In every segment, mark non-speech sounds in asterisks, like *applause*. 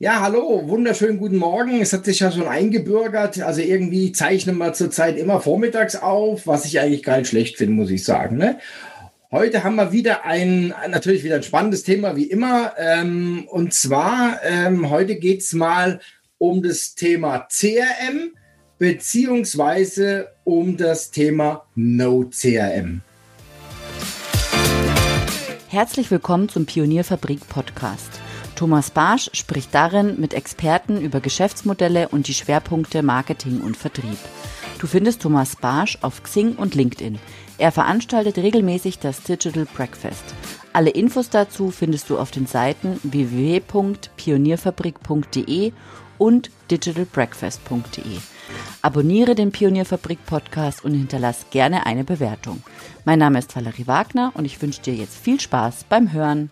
Ja, hallo, wunderschönen guten Morgen. Es hat sich ja schon eingebürgert. Also irgendwie zeichnen wir zurzeit immer vormittags auf, was ich eigentlich gar nicht schlecht finde, muss ich sagen. Ne? Heute haben wir wieder ein, natürlich wieder ein spannendes Thema, wie immer. Ähm, und zwar, ähm, heute geht es mal um das Thema CRM beziehungsweise um das Thema No CRM. Herzlich willkommen zum Pionierfabrik Podcast. Thomas Barsch spricht darin mit Experten über Geschäftsmodelle und die Schwerpunkte Marketing und Vertrieb. Du findest Thomas Barsch auf Xing und LinkedIn. Er veranstaltet regelmäßig das Digital Breakfast. Alle Infos dazu findest du auf den Seiten www.pionierfabrik.de und digitalbreakfast.de. Abonniere den Pionierfabrik Podcast und hinterlass gerne eine Bewertung. Mein Name ist Valerie Wagner und ich wünsche dir jetzt viel Spaß beim Hören.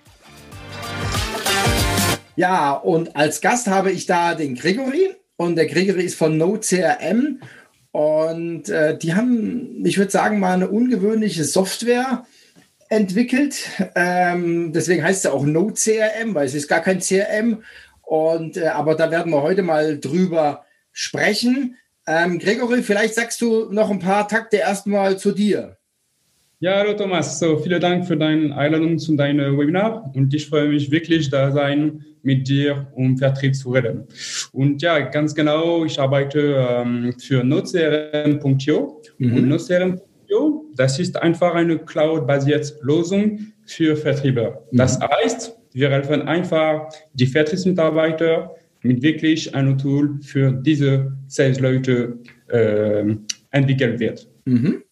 Ja, und als Gast habe ich da den Gregory und der Gregory ist von NoCRM und äh, die haben, ich würde sagen, mal eine ungewöhnliche Software entwickelt. Ähm, deswegen heißt es auch NoCRM, weil es ist gar kein CRM. Und äh, aber da werden wir heute mal drüber sprechen. Ähm, Gregory, vielleicht sagst du noch ein paar Takte erstmal zu dir. Ja, hallo Thomas. So, vielen Dank für deine Einladung zu deinem Webinar und ich freue mich wirklich, da sein mit dir, um Vertrieb zu reden. Und ja, ganz genau, ich arbeite ähm, für nocrm.io mhm. und nocrm.io, das ist einfach eine Cloud-basierte Lösung für Vertrieber. Mhm. Das heißt, wir helfen einfach die Vertriebsmitarbeiter mit wirklich einem Tool für diese Sales-Leute äh, entwickelt wird. Mhm.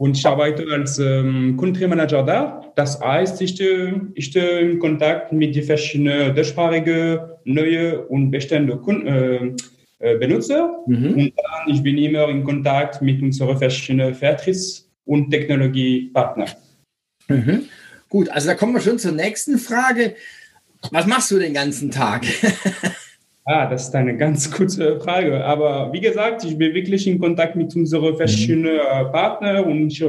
Und ich arbeite als ähm, Country Manager da. Das heißt, ich, stehe in Kontakt mit den verschiedenen deutschsprachigen, neuen und bestehenden Kunden, äh, äh, Benutzer. Mhm. Und dann ich bin immer in Kontakt mit unseren verschiedenen Vertriebs- und Technologiepartnern. Mhm. Gut, also da kommen wir schon zur nächsten Frage. Was machst du den ganzen Tag? *laughs* Ah, das ist eine ganz kurze Frage. Aber wie gesagt, ich bin wirklich in Kontakt mit unseren verschiedenen äh, Partnern und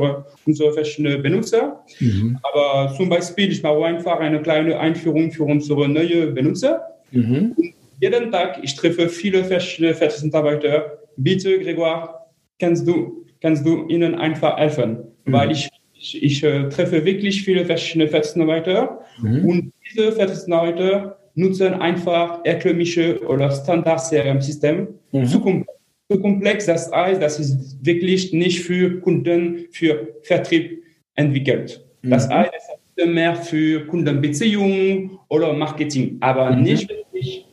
unseren verschiedenen Benutzer. Mhm. Aber zum Beispiel, ich mache einfach eine kleine Einführung für unsere neuen Benutzer. Mhm. jeden Tag, ich treffe viele verschiedene Vertriebsmitarbeiter. Bitte, Grégoire, kannst du, kannst du ihnen einfach helfen? Mhm. Weil ich, ich, ich äh, treffe wirklich viele verschiedene Vertriebsmitarbeiter mhm. und diese Vertriebsmitarbeiter nutzen einfach herkömmliche oder Standard-CRM-System. Mhm. Zu, zu komplex, das heißt, das ist wirklich nicht für Kunden, für Vertrieb entwickelt. Das mhm. heißt, es ist mehr für Kundenbeziehungen oder Marketing, aber mhm. nicht wirklich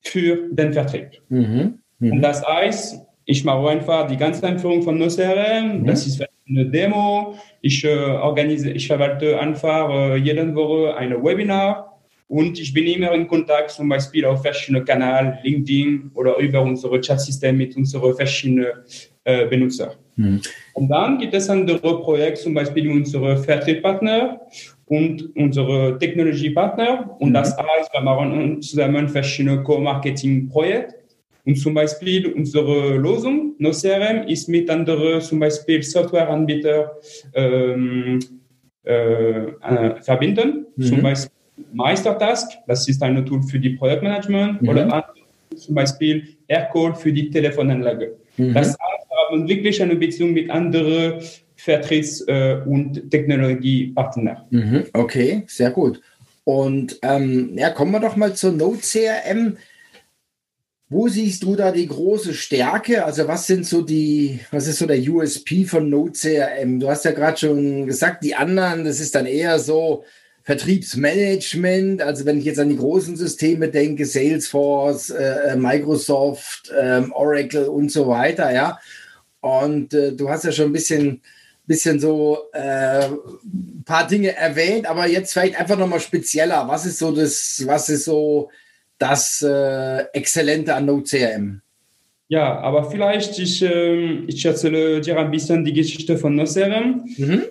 für den Vertrieb. Mhm. mhm. Und das heißt, ich mache einfach die ganze Einführung von NoCRM, mhm. das ist eine Demo. Ich äh, organise, ich verwalte einfach äh, jede Woche ein Webinar und ich bin immer in Kontakt, zum Beispiel auf verschiedenen Kanälen, LinkedIn oder über unsere Chatsystem mit unseren verschiedenen äh, Benutzern. Mhm. Und dann gibt es andere Projekte, zum Beispiel unsere Vertriebspartner und unsere Technologiepartner. Und mhm. das heißt, wir machen zusammen verschiedene Co-Marketing-Projekte. Und zum Beispiel unsere Lösung, NoCRM, ist mit anderen, zum Beispiel Softwareanbietern ähm, äh, äh, verbinden. Mhm. Zum Beispiel Meistertask, das ist ein Tool für die Projektmanagement, mhm. oder zum Beispiel Aircall für die Telefonanlage. Mhm. Das heißt, wir haben wirklich eine Beziehung mit anderen Vertriebs- äh, und Technologiepartnern. Mhm. Okay, sehr gut. Und ähm, ja, kommen wir doch mal zur Node CRM. Wo siehst du da die große Stärke? Also was sind so die, was ist so der USP von Node CRM? Du hast ja gerade schon gesagt, die anderen, das ist dann eher so, Vertriebsmanagement, also wenn ich jetzt an die großen Systeme denke, Salesforce, äh, Microsoft, äh, Oracle und so weiter, ja. Und äh, du hast ja schon ein bisschen, bisschen so äh, ein paar Dinge erwähnt, aber jetzt vielleicht einfach nochmal spezieller. Was ist so das, was ist so das äh, Exzellente an NoCRM? Ja, aber vielleicht ich, ähm, ich erzähle dir ein bisschen die Geschichte von NoCRM. Mhm.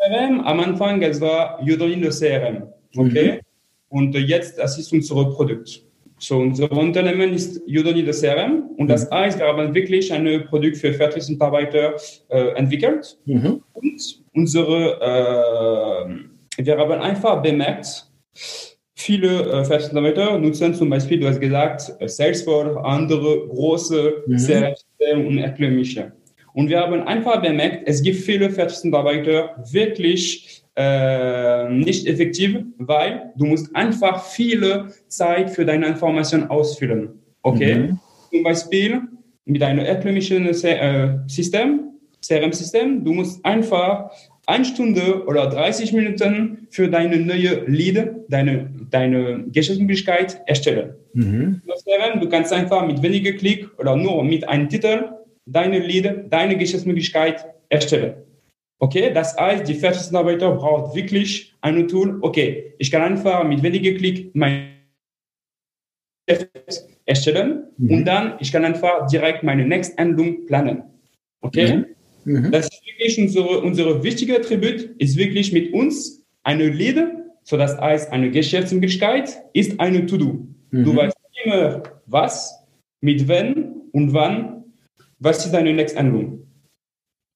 CRM. Am Anfang, es war Udemy CRM. Okay? Mhm. Und jetzt, das ist unser Produkt. So, unser Unternehmen ist Udemy CRM und das mhm. heißt, wir haben wirklich ein Produkt für Vertriebsmitarbeiter äh, entwickelt. Mhm. Und unsere, äh, wir haben einfach bemerkt, viele äh, Vertriebsmitarbeiter nutzen zum Beispiel, du hast gesagt, äh, Salesforce, andere große mhm. CRM-Systeme und Erklärmische. Und wir haben einfach bemerkt, es gibt viele Vertriebsmitarbeiter wirklich äh, nicht effektiv, weil du musst einfach viele Zeit für deine Informationen ausfüllen. Okay? Mhm. Zum Beispiel mit einem erklärmischen äh, System, CRM-System, du musst einfach eine Stunde oder 30 Minuten für deine neue Lead, deine, deine Geschäftsmöglichkeit erstellen. Mhm. Du kannst einfach mit weniger Klick oder nur mit einem Titel deine Lead, deine Geschäftsmöglichkeit erstellen. Okay, das heißt, die Vertriebsarbeiter braucht wirklich ein Tool. Okay, ich kann einfach mit weniger Klick mein erstellen mhm. und dann ich kann einfach direkt meine nächste Endung planen. Okay? Mhm. Mhm. Das ist wirklich unsere, unsere wichtige Attribut, ist wirklich mit uns eine Lead, so das heißt, eine Geschäftsmöglichkeit ist eine To-Do. Mhm. Du weißt immer, was, mit wem und wann, was ist deine nächste Änderung.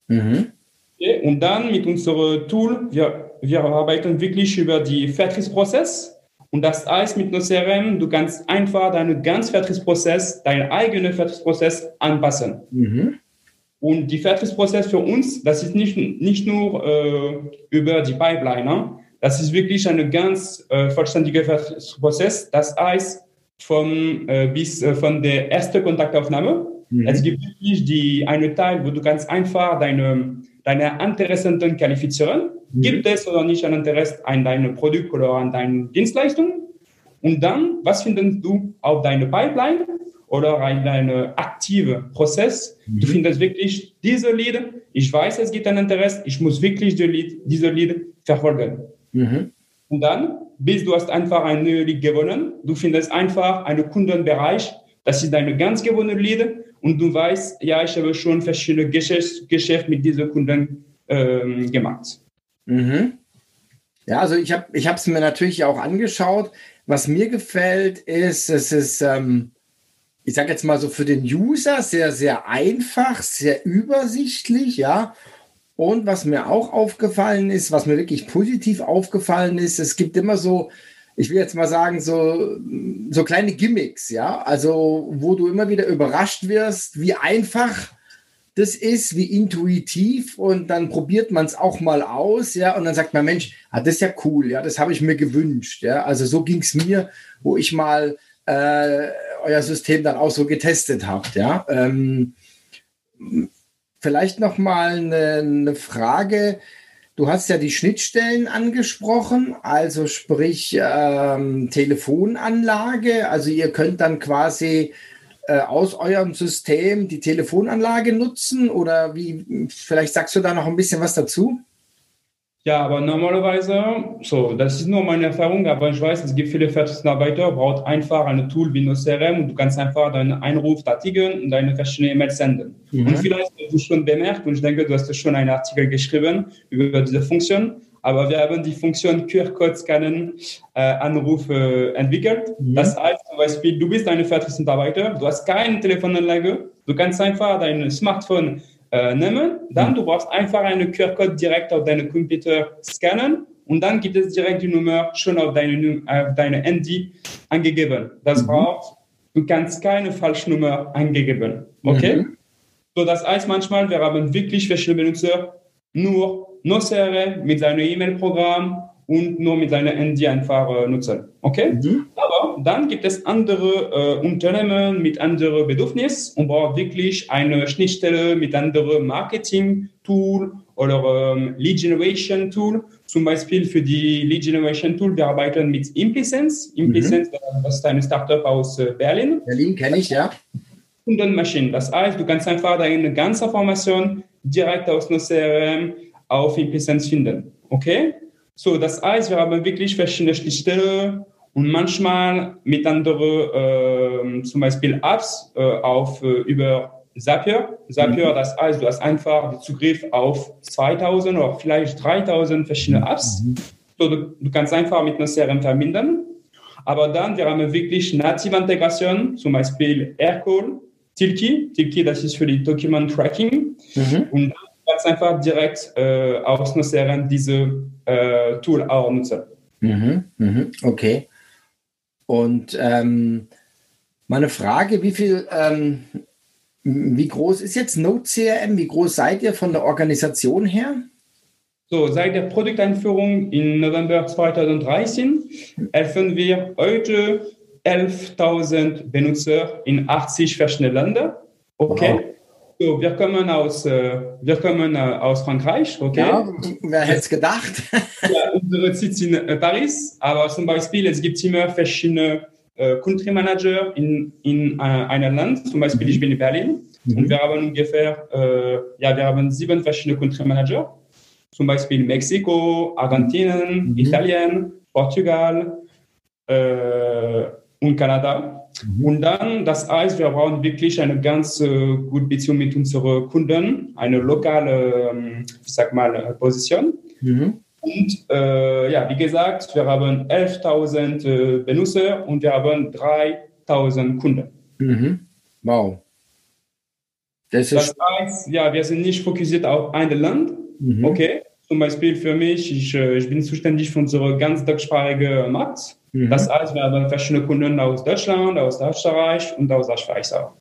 Mhm. Okay? Und dann mit unserem Tool, wir, wir arbeiten wirklich über die Vertriebsprozess. Und das heißt, mit CRM, du kannst einfach deinen ganzen Vertriebsprozess, deinen eigenen Vertriebsprozess anpassen. Mhm. Und die Vertriebsprozess für uns, das ist nicht, nicht nur äh, über die Pipeline, ne? das ist wirklich ein ganz äh, vollständiger Vertriebsprozess. Das heißt, von, äh, bis äh, von der ersten Kontaktaufnahme. Mhm. Es gibt wirklich die, einen Teil, wo du ganz einfach deine, deine Interessenten qualifizieren. Mhm. Gibt es oder nicht ein Interesse an deinem Produkt oder an deinen Dienstleistungen? Und dann, was findest du auf deiner Pipeline? oder ein aktiver Prozess. Mhm. Du findest wirklich diese Lied, ich weiß, es gibt ein Interesse, ich muss wirklich die Lied, diese Lied verfolgen. Mhm. Und dann, bis du hast einfach ein neues Lied gewonnen, du findest einfach einen Kundenbereich, das ist deine ganz gewonnene Lied und du weißt, ja, ich habe schon verschiedene Geschäfte Geschäft mit diesen Kunden ähm, gemacht. Mhm. Ja, also ich habe es mir natürlich auch angeschaut. Was mir gefällt, ist, es ist ähm, ich sage jetzt mal so für den User sehr, sehr einfach, sehr übersichtlich, ja. Und was mir auch aufgefallen ist, was mir wirklich positiv aufgefallen ist, es gibt immer so, ich will jetzt mal sagen, so, so kleine Gimmicks, ja. Also, wo du immer wieder überrascht wirst, wie einfach das ist, wie intuitiv und dann probiert man es auch mal aus, ja, und dann sagt man, Mensch, ah, das ist ja cool, ja, das habe ich mir gewünscht, ja. Also so ging es mir, wo ich mal äh, euer System dann auch so getestet habt. Ja? Ähm, vielleicht noch mal eine, eine Frage. Du hast ja die Schnittstellen angesprochen, also sprich ähm, Telefonanlage. Also ihr könnt dann quasi äh, aus eurem System die Telefonanlage nutzen oder wie? Vielleicht sagst du da noch ein bisschen was dazu? Ja, aber normalerweise, so, das ist nur meine Erfahrung, aber ich weiß, es gibt viele Vertriebsarbeiter, braucht einfach ein Tool wie NoCRM und du kannst einfach deinen Einruf tätigen und deine verschiedenen E-Mails senden. Mhm. Und vielleicht hast du schon bemerkt, und ich denke, du hast schon einen Artikel geschrieben über diese Funktion, aber wir haben die Funktion QR-Code scannen, äh, Anrufe entwickelt. Mhm. Das heißt zum Beispiel, du bist ein Vertriebsarbeiter, du hast keine Telefonanlage, du kannst einfach dein Smartphone äh, nehmen. Dann mhm. du brauchst einfach einen QR-Code direkt auf deinen Computer scannen und dann gibt es direkt die Nummer schon auf deine, auf deine Handy angegeben. Das mhm. braucht, du kannst keine Falschnummer angegeben. Okay? Mhm. So, das heißt manchmal, wir haben wirklich verschiedene Benutzer, nur CRM mit seinem E-Mail-Programm und nur mit seinem Handy einfach äh, nutzen. Okay? Mhm. Aber dann gibt es andere äh, Unternehmen mit anderen Bedürfnissen und braucht wirklich eine Schnittstelle mit anderen Marketing-Tool oder ähm, Lead Generation Tool. Zum Beispiel für die Lead Generation Tool, wir arbeiten mit Implisense. Implisense, mhm. das ist eine Startup aus äh, Berlin. Berlin kenne ich, ja. Kundenmaschinen. Das heißt, du kannst einfach deine ganze Information direkt aus einem CRM auf Implisense finden. Okay? So, das heißt, wir haben wirklich verschiedene Schnittstellen und manchmal mit anderen, äh, zum Beispiel Apps äh, auf, äh, über Zapier. Zapier, mhm. das heißt, du hast einfach Zugriff auf 2000 oder vielleicht 3000 verschiedene. Apps. Mhm. So, du, du, kannst einfach mit einer CRM verbinden. Aber dann, wir haben wirklich native Integration, zum Beispiel Aircall, Tilki. Tilki, das ist für die Document Tracking. Mhm. Und kannst einfach direkt äh, aus einer CRM diese äh, Tool auch nutzen. Mhm, mhm, okay. Und ähm, meine Frage, wie viel, ähm, wie groß ist jetzt Node CRM? Wie groß seid ihr von der Organisation her? So, seit der Produkteinführung im November 2013 helfen wir heute 11.000 Benutzer in 80 verschiedenen Ländern. Okay. Wow. So, wir kommen aus, äh, wir kommen äh, aus Frankreich. Okay. Ja, wer hätte es gedacht? *laughs* ja, unsere Sitz in äh, Paris, aber zum Beispiel, es gibt immer verschiedene äh, Country Manager in, in äh, einem Land. Zum Beispiel, ich bin in Berlin mhm. und wir haben ungefähr, äh, ja, wir haben sieben verschiedene Country Manager. Zum Beispiel Mexiko, Argentinien, mhm. Italien, Portugal und Kanada. Mhm. Und dann, das heißt, wir brauchen wirklich eine ganz äh, gute Beziehung mit unseren Kunden, eine lokale, ähm, ich sag mal, äh, Position. Mhm. Und äh, ja, wie gesagt, wir haben 11.000 äh, Benutzer und wir haben 3.000 Kunden. Mhm. Wow. Das, das heißt, ja, wir sind nicht fokussiert auf ein Land. Mhm. Okay. Zum Beispiel für mich, ich, äh, ich bin zuständig für unsere ganz deutschsprachige Markt. Mhm. Das heißt, wir haben verschiedene Kunden aus Deutschland, aus Österreich und aus der Schweiz auch.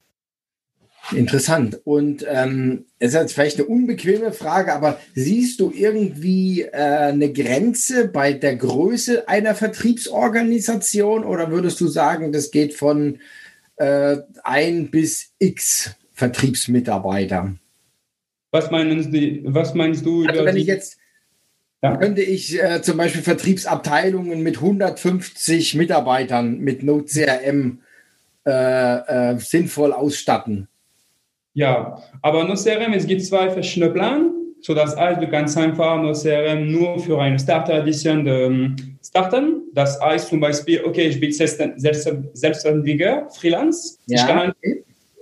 Interessant. Und ähm, es ist jetzt vielleicht eine unbequeme Frage, aber siehst du irgendwie äh, eine Grenze bei der Größe einer Vertriebsorganisation oder würdest du sagen, das geht von äh, ein bis x Vertriebsmitarbeiter? Was, meinen Sie, was meinst du? Also wenn ich jetzt ja. könnte ich äh, zum Beispiel Vertriebsabteilungen mit 150 Mitarbeitern mit Node CRM äh, äh, sinnvoll ausstatten. Ja, aber Node CRM, es gibt zwei verschiedene Pläne. So das heißt, du kannst einfach Node CRM nur für eine Starter Edition ähm, starten. Das heißt zum Beispiel, okay, ich bin Selbstständiger, Freelance. Ja. Ich kann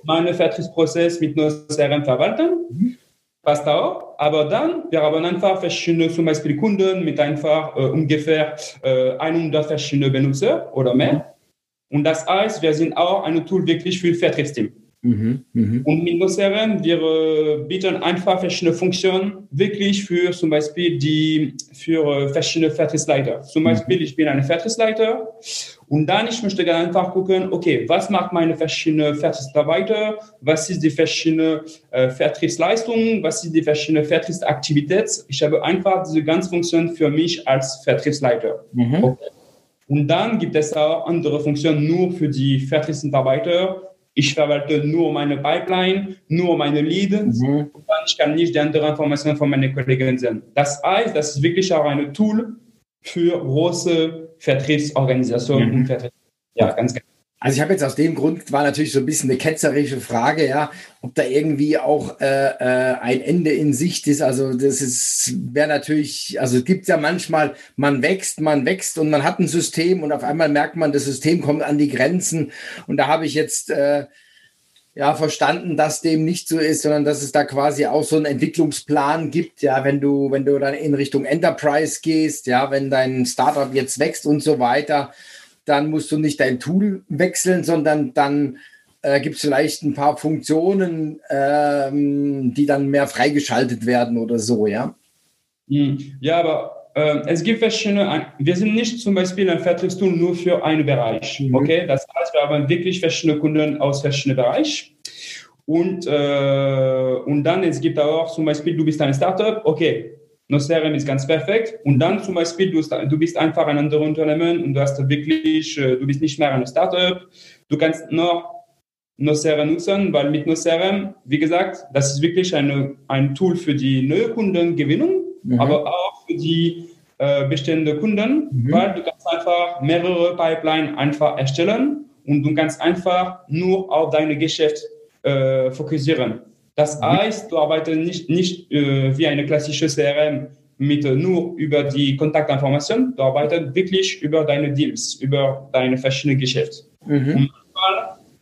meinen Vertriebsprozess mit Node CRM verwalten. Mhm passt auch. Aber dann, wir haben einfach verschiedene, zum Beispiel Kunden mit einfach äh, ungefähr äh, 100 verschiedene Benutzer oder mehr. Und das heißt, wir sind auch ein Tool wirklich für Vertriebsteam. Mhm, mh. Und mit Noceren, wir äh, bieten einfach verschiedene Funktionen wirklich für zum Beispiel die, für äh, verschiedene Vertriebsleiter. Zum mhm. Beispiel, ich bin ein Vertriebsleiter und dann ich möchte gerne einfach gucken, okay, was macht meine verschiedenen Vertriebsarbeiter? Was ist die verschiedene äh, Vertriebsleistung? Was ist die verschiedene Vertriebsaktivität? Ich habe einfach diese ganze Funktion für mich als Vertriebsleiter. Mhm. Okay. Und dann gibt es auch andere Funktionen nur für die Vertriebsmitarbeiter ich verwalte nur meine Pipeline, nur meine Leads mhm. und ich kann nicht die anderen Informationen von meinen Kollegen sehen. Das heißt, das ist wirklich auch ein Tool für große Vertriebsorganisationen mhm. und Vertriebs ja, ganz, ganz also ich habe jetzt aus dem Grund, war natürlich so ein bisschen eine ketzerische Frage, ja, ob da irgendwie auch äh, äh, ein Ende in Sicht ist. Also das ist, wäre natürlich, also es gibt ja manchmal, man wächst, man wächst und man hat ein System und auf einmal merkt man, das System kommt an die Grenzen. Und da habe ich jetzt äh, ja verstanden, dass dem nicht so ist, sondern dass es da quasi auch so einen Entwicklungsplan gibt, ja, wenn du, wenn du dann in Richtung Enterprise gehst, ja, wenn dein Startup jetzt wächst und so weiter dann musst du nicht dein Tool wechseln, sondern dann äh, gibt es vielleicht ein paar Funktionen, ähm, die dann mehr freigeschaltet werden oder so, ja? Hm. Ja, aber äh, es gibt verschiedene, wir sind nicht zum Beispiel ein Vertriebstool nur für einen Bereich, mhm. okay? Das heißt, wir haben wirklich verschiedene Kunden aus verschiedenen Bereichen. Und, äh, und dann, es gibt auch zum Beispiel, du bist ein Startup, okay, Nocerium ist ganz perfekt. Und dann zum Beispiel, du, du bist einfach ein anderes Unternehmen und du hast wirklich, äh, du bist nicht mehr ein Startup. Du kannst noch Nocerium nutzen, weil mit Nocerium, wie gesagt, das ist wirklich eine, ein Tool für die neue Kundengewinnung, mhm. aber auch für die äh, bestehenden Kunden, mhm. weil du kannst einfach mehrere Pipeline einfach erstellen und du kannst einfach nur auf dein Geschäft äh, fokussieren. Das heißt, du arbeitest nicht, nicht äh, wie eine klassische CRM mit äh, nur über die Kontaktinformation, du arbeitest wirklich über deine Deals, über deine verschiedenen Geschäfte. Mhm.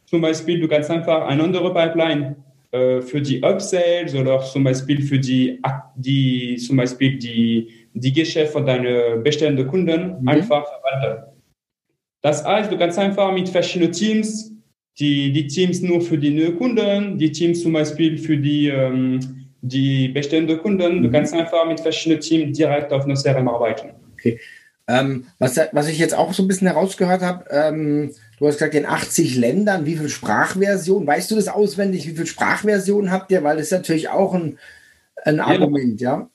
zum Beispiel, du kannst einfach eine andere Pipeline äh, für die Upsales oder zum Beispiel für die, die zum Beispiel die, die Geschäfte von deinen bestehenden Kunden mhm. einfach verwalten. Das heißt, du kannst einfach mit verschiedenen Teams die, die Teams nur für die neuen Kunden, die Teams zum Beispiel für die, ähm, die bestehenden Kunden. Du mhm. kannst einfach mit verschiedenen Teams direkt auf einer CRM arbeiten. Okay. Ähm, was, was ich jetzt auch so ein bisschen herausgehört habe, ähm, du hast gesagt, in 80 Ländern, wie viele Sprachversionen, weißt du das auswendig, wie viele Sprachversionen habt ihr? Weil das ist natürlich auch ein, ein Argument, ja.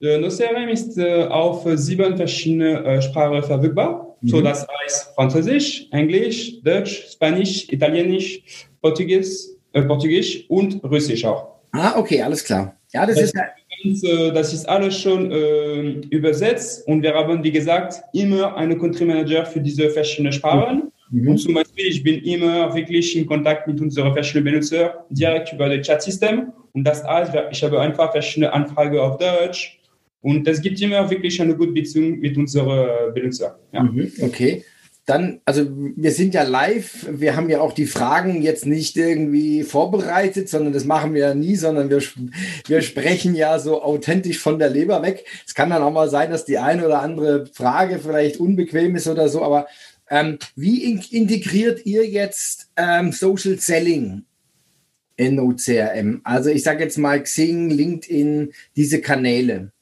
ja? No CRM ist äh, auf sieben verschiedene äh, Sprachen verfügbar. Mhm. So, das heißt Französisch, Englisch, Deutsch, Spanisch, Italienisch, Portugies, äh, Portugiesisch und Russisch auch. Ah, okay, alles klar. Ja, das, das ist ja äh, das ist alles schon äh, übersetzt und wir haben, wie gesagt, immer einen Country Manager für diese verschiedenen Sprachen. Mhm. Und zum Beispiel, ich bin immer wirklich in Kontakt mit unseren verschiedenen Benutzern direkt über das Chatsystem. Und das heißt, ich habe einfach verschiedene Anfragen auf Deutsch. Und es gibt immer wirklich eine gute Beziehung mit unseren Benutzern. Ja. Mhm, okay dann, also wir sind ja live, wir haben ja auch die Fragen jetzt nicht irgendwie vorbereitet, sondern das machen wir ja nie, sondern wir, wir sprechen ja so authentisch von der Leber weg. Es kann dann auch mal sein, dass die eine oder andere Frage vielleicht unbequem ist oder so, aber ähm, wie in integriert ihr jetzt ähm, Social Selling in OCRM? Also ich sage jetzt mal Xing, LinkedIn, diese Kanäle.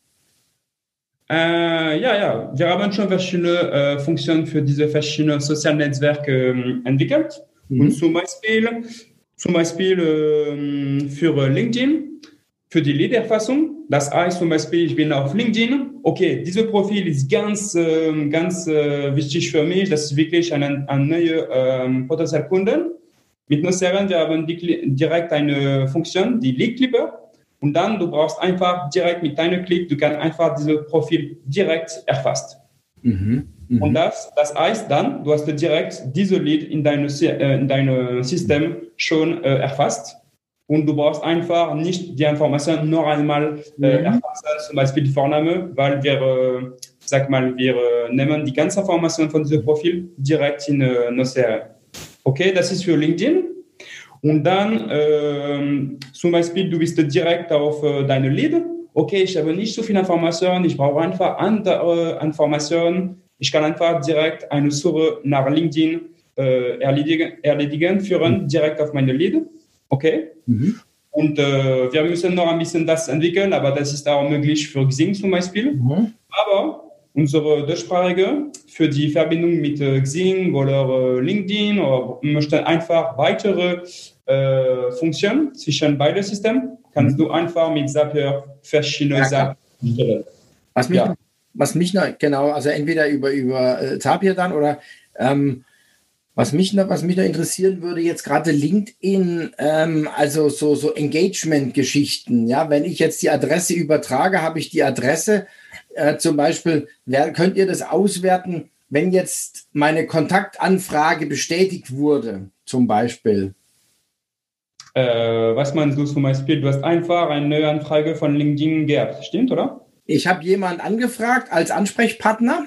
Äh, ja, ja, wir haben schon verschiedene äh, Funktionen für diese verschiedenen sozialen Netzwerke äh, entwickelt. Mhm. Und zum Beispiel, zum Beispiel äh, für LinkedIn, für die Leaderfassung. Das heißt zum Beispiel, ich bin auf LinkedIn. Okay, dieses Profil ist ganz, ähm, ganz äh, wichtig für mich. Das ist wirklich ein, ein neuer ähm, potenzieller Kunden. Mit Noceren, wir haben direkt eine Funktion, die Lead-Clipper. Und dann, du brauchst einfach direkt mit deinem Klick, du kannst einfach dieses Profil direkt erfasst. Mhm. Mhm. Und das, das heißt dann, du hast direkt diese Lead in deinem äh, in deine System schon äh, erfasst. Und du brauchst einfach nicht die Information noch einmal äh, mhm. erfassen, zum Beispiel die Vorname, weil wir, äh, sag mal, wir äh, nehmen die ganze Information von diesem Profil direkt in äh, Nocere. Okay, das ist für LinkedIn. Und dann ähm, zum Beispiel, du bist direkt auf äh, deine Lead. Okay, ich habe nicht so viele Informationen, ich brauche einfach andere Informationen. Ich kann einfach direkt eine Suche nach LinkedIn äh, erledigen, erledigen, führen, mhm. direkt auf meine Lead. Okay. Mhm. Und äh, wir müssen noch ein bisschen das entwickeln, aber das ist auch möglich für Xing zum Beispiel. Mhm. Aber unsere Deutschsprachige für die Verbindung mit äh, Xing oder äh, LinkedIn oder möchte einfach weitere äh, Funktionen zwischen beiden Systemen, kannst mhm. du einfach mit Zapier verschiedene ja, Sachen stellen. Was mich, ja. was mich noch, genau, also entweder über, über äh, Zapier dann oder ähm, was mich noch, was mich noch interessieren würde, jetzt gerade LinkedIn, ähm, also so, so Engagement-Geschichten. Ja, wenn ich jetzt die Adresse übertrage, habe ich die Adresse äh, zum Beispiel, wer, könnt ihr das auswerten, wenn jetzt meine Kontaktanfrage bestätigt wurde, zum Beispiel? Äh, was meinst du zum Beispiel? Du hast einfach eine neue Anfrage von LinkedIn gehabt, stimmt, oder? Ich habe jemanden angefragt als Ansprechpartner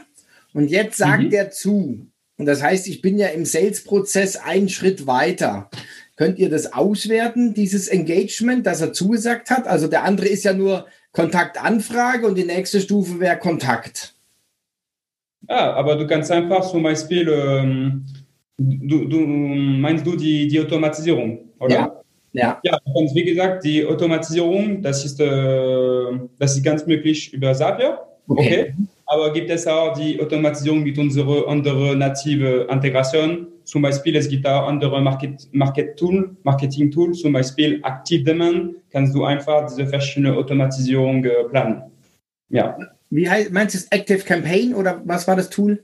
und jetzt sagt mhm. der zu. Und das heißt, ich bin ja im Sales-Prozess einen Schritt weiter. Könnt ihr das auswerten, dieses Engagement, das er zugesagt hat? Also der andere ist ja nur Kontaktanfrage und die nächste Stufe wäre Kontakt. Ja, aber du kannst einfach zum Beispiel, ähm, du, du, meinst du die, die Automatisierung, oder? Ja. Ja. ja, und wie gesagt, die Automatisierung, das ist, äh, das ist ganz möglich über Zapier. Okay. okay. Aber gibt es auch die Automatisierung mit unserer anderen native Integration? Zum Beispiel, es gibt auch andere Market, Market Tool, Marketing Tools, zum Beispiel Active Demand, kannst du einfach diese verschiedene Automatisierung äh, planen. Ja. Wie heißt, meinst du das Active Campaign oder was war das Tool?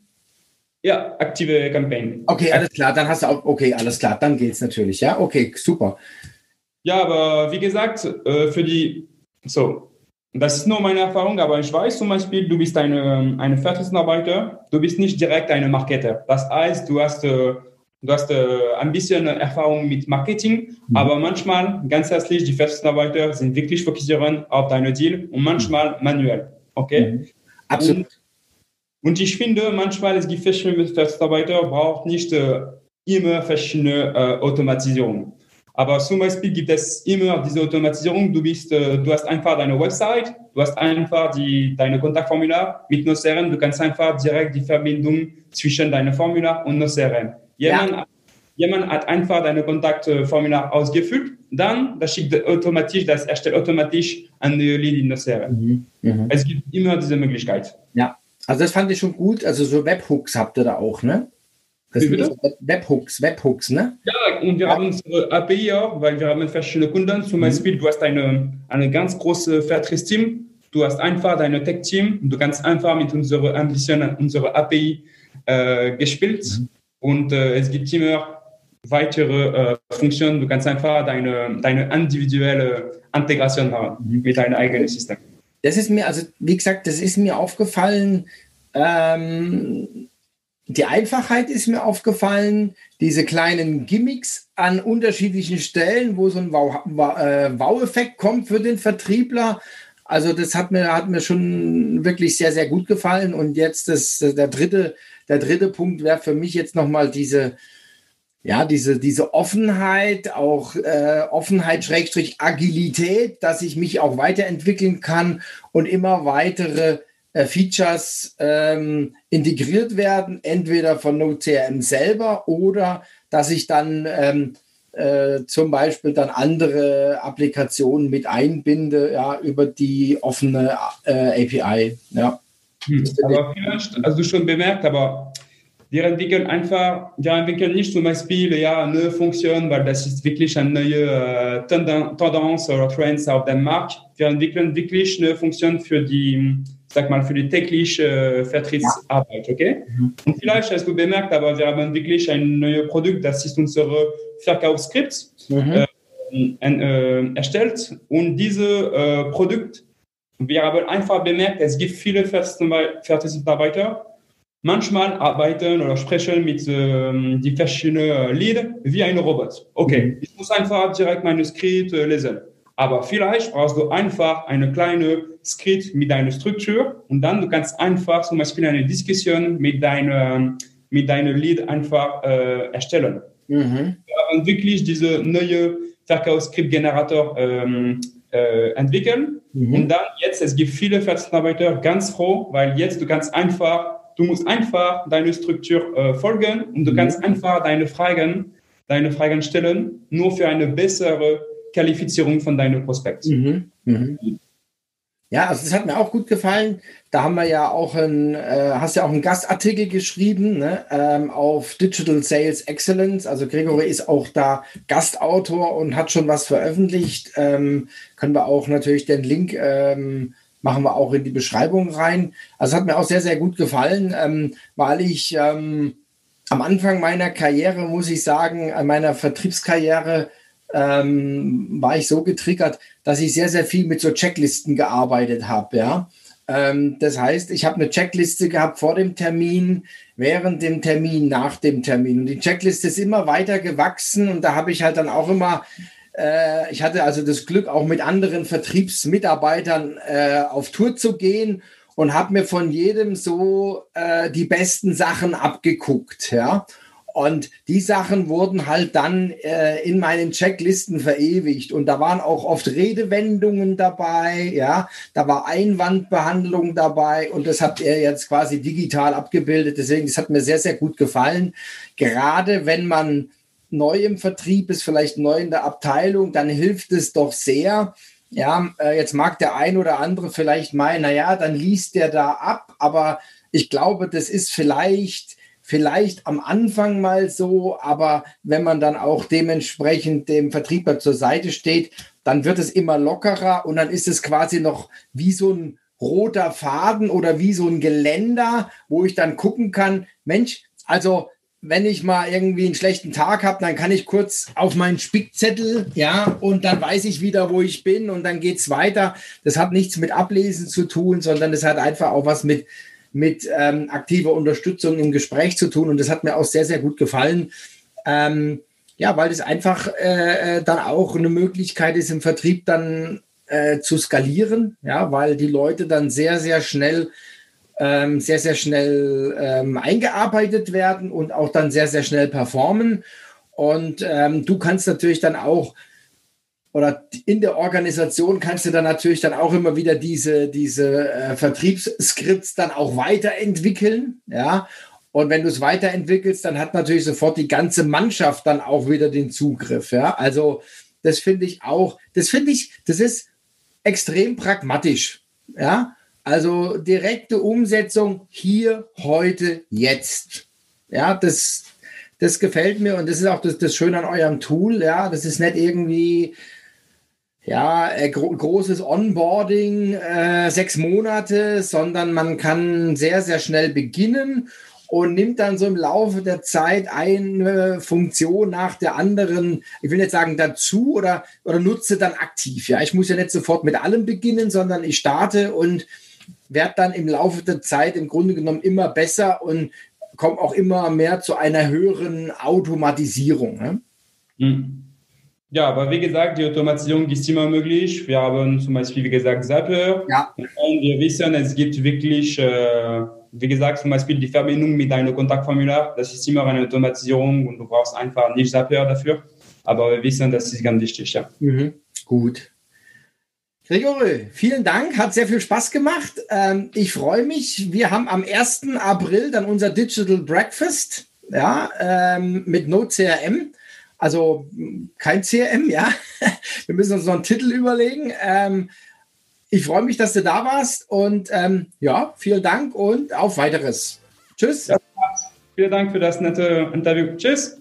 Ja, aktive Campaign. Okay, alles klar, dann hast du auch, okay, alles klar, dann geht es natürlich, ja, okay, super. Ja, aber wie gesagt, äh, für die, so, das ist nur meine Erfahrung, aber ich weiß zum Beispiel, du bist eine, eine Vertriebsarbeiter, du bist nicht direkt eine Marketer. Das heißt, du hast, äh, du hast äh, ein bisschen Erfahrung mit Marketing, mhm. aber manchmal, ganz herzlich, die Vertriebsarbeiter sind wirklich fokussieren auf deine Deal und manchmal manuell. Okay? Mhm. Absolut. Und, und, ich finde, manchmal es gibt verschiedene Vertriebsarbeiter, braucht nicht äh, immer verschiedene äh, Automatisierung. Aber zum Beispiel gibt es immer diese Automatisierung. Du bist, äh, du hast einfach deine Website, du hast einfach die, deine Kontaktformular mit Noceren. Du kannst einfach direkt die Verbindung zwischen deinem Formular und Noceren. Jemand, ja. jemand hat einfach deine Kontaktformular ausgefüllt, dann das schickt automatisch, das erstellt automatisch eine Lead in Noceren. Mhm. Mhm. Es gibt immer diese Möglichkeit. Ja, Also das fand ich schon gut. Also so Webhooks habt ihr da auch, ne? Das bitte? Webhooks, Webhooks, ne? Ja, und wir Ja. haben unsere API auch, weil wir haben verschiedene Kunden. Zum Beispiel, du hast eine, eine ganz große Vertriebsteam. Du hast einfach deine Tech-Team. und Du kannst einfach mit unserer ein bisschen an unserer API äh, gespielt. Und äh, es gibt immer weitere äh, Funktionen. Du kannst einfach deine, deine individuelle Integration haben mit deinem eigenen System. Das ist mir, also wie gesagt, das ist mir aufgefallen. Ähm, die Einfachheit ist mir aufgefallen, diese kleinen Gimmicks an unterschiedlichen Stellen, wo so ein äh, Wow-Effekt kommt für den Vertriebler. Also das hat mir, hat mir schon wirklich sehr, sehr gut gefallen. Und jetzt das, der dritte, der dritte Punkt wäre für mich jetzt nochmal diese, ja, diese, diese Offenheit, auch äh, Offenheit, Schrägstrich, Agilität, dass ich mich auch weiterentwickeln kann und immer weitere äh, Features ähm, integriert werden, entweder von NodeCRM selber oder dass ich dann ähm, äh, zum Beispiel dann andere Applikationen mit einbinde, ja, über die offene äh, API. Ja. Aber vielleicht hast du schon bemerkt, aber wir entwickeln einfach, wir entwickeln nicht zum Beispiel ja, neue Funktionen, weil das ist wirklich eine neue äh, Tenden- Tendenz oder Trends auf dem Markt. Wir entwickeln wirklich neue Funktionen für die, sag mal, für die tägliche äh, Vertriebsarbeit, okay? Und vielleicht hast du bemerkt, aber wir haben wirklich ein neues Produkt, das ist unsere Verkaufsskript Mhm. ein, äh, erstellt und dieses äh, Produkt, wir haben einfach bemerkt, es gibt viele Vertriebsmitarbeiter, manchmal arbeiten oder sprechen mit ähm, die verschiedenen äh, Leads wie ein Robot. Okay, ich muss einfach direkt meine Skript äh, lesen. Aber vielleicht brauchst du einfach eine kleine Skript mit einer Struktur und dann du kannst einfach zum Beispiel eine Diskussion mit deinem mit deinem Lead einfach äh, erstellen Mhm. wir haben wirklich diese neue Verkaufsskript-Generator ähm, äh, entwickeln. Mhm. Und dann jetzt, es gibt viele Vertriebsmitarbeiter ganz froh, weil jetzt du kannst einfach, du musst einfach deine Struktur äh, folgen und du Mhm. kannst einfach deine Fragen, deine Fragen stellen, nur für eine bessere Qualifizierung von deinem Prospekt. Mhm. Mhm. Ja, also das hat mir auch gut gefallen. Da haben wir ja auch ein, äh, hast ja auch einen Gastartikel geschrieben ne, ähm, auf Digital Sales Excellence. Also Gregory ist auch da Gastautor und hat schon was veröffentlicht. Ähm, können wir auch natürlich den Link ähm, machen wir auch in die Beschreibung rein. Also hat mir auch sehr, sehr gut gefallen, ähm, weil ich ähm, am Anfang meiner Karriere, muss ich sagen, meiner Vertriebskarriere, ähm, war ich so getriggert, dass ich sehr, sehr viel mit so Checklisten gearbeitet habe. Ja? Ähm, das heißt, ich habe eine Checkliste gehabt vor dem Termin, während dem Termin, nach dem Termin. Und die Checkliste ist immer weiter gewachsen und da habe ich halt dann auch immer äh, ich hatte also das Glück, auch mit anderen Vertriebsmitarbeitern äh, auf Tour zu gehen und habe mir von jedem so äh, die besten Sachen abgeguckt, ja. Und die Sachen wurden halt dann äh, in meinen Checklisten verewigt. Und da waren auch oft Redewendungen dabei, ja. Da war Einwandbehandlung dabei und das habt ihr jetzt quasi digital abgebildet. Deswegen, das hat mir sehr, sehr gut gefallen. Gerade wenn man neu im Vertrieb ist, vielleicht neu in der Abteilung, dann hilft es doch sehr. Ja, äh, jetzt mag der ein oder andere vielleicht meinen, naja, dann liest der da ab, aber ich glaube, das ist vielleicht vielleicht am Anfang mal so, aber wenn man dann auch dementsprechend dem Vertriebler zur Seite steht, dann wird es immer lockerer und dann ist es quasi noch wie so ein roter Faden oder wie so ein Geländer, wo ich dann gucken kann, Mensch, also wenn ich mal irgendwie einen schlechten Tag habe, dann kann ich kurz auf meinen Spickzettel, ja, und dann weiß ich wieder, wo ich bin und dann geht's weiter. Das hat nichts mit Ablesen zu tun, sondern das hat einfach auch was mit mit ähm, aktiver Unterstützung im Gespräch zu tun. Und das hat mir auch sehr, sehr gut gefallen. Ähm, ja, weil das einfach äh, dann auch eine Möglichkeit ist, im Vertrieb dann äh, zu skalieren, ja, weil die Leute dann sehr, sehr schnell, ähm, sehr, sehr schnell ähm, eingearbeitet werden und auch dann sehr, sehr schnell performen. Und ähm, du kannst natürlich dann auch oder in der Organisation kannst du dann natürlich dann auch immer wieder diese, diese äh, Vertriebsskripts dann auch weiterentwickeln, ja. Und wenn du es weiterentwickelst, dann hat natürlich sofort die ganze Mannschaft dann auch wieder den Zugriff, ja. Also das finde ich auch, das finde ich, das ist extrem pragmatisch, ja. Also direkte Umsetzung hier, heute, jetzt. Ja, das, das gefällt mir und das ist auch das, das Schöne an eurem Tool. Ja, das ist nicht irgendwie ja, äh, gro großes Onboarding, äh, sechs Monate, sondern man kann sehr, sehr schnell beginnen und nimmt dann so im Laufe der Zeit eine Funktion nach der anderen, ich will nicht sagen dazu oder, oder nutze dann aktiv. Ja, ich muss ja nicht sofort mit allem beginnen, sondern ich starte und werde dann im Laufe der Zeit im Grunde genommen immer besser und komme auch immer mehr zu einer höheren Automatisierung. Ne? Mhm. Ja, aber wie gesagt, die Automatisierung ist immer möglich. Wir haben zum Beispiel, wie gesagt, Zapper. Ja. Und wir wissen, es gibt wirklich, äh, wie gesagt, zum Beispiel die Verbindung mit deinem Kontaktformular. Das ist immer eine Automatisierung und du brauchst einfach nicht Zapper dafür. Aber wir wissen, das ist ganz wichtig, ja. Mhm. Gut. Grigori, vielen Dank, hat sehr viel Spaß gemacht. Ähm, ich freue mich. Wir haben am 1. April dann unser Digital Breakfast ja, ähm, mit NoCRM. Also kein CRM, ja. *laughs* Wir müssen uns noch einen Titel überlegen. Ähm, ich freue mich, dass du da warst und ähm, ja, vielen Dank und auf weiteres. Tschüss. Ja, vielen Dank für das nette Interview. Tschüss.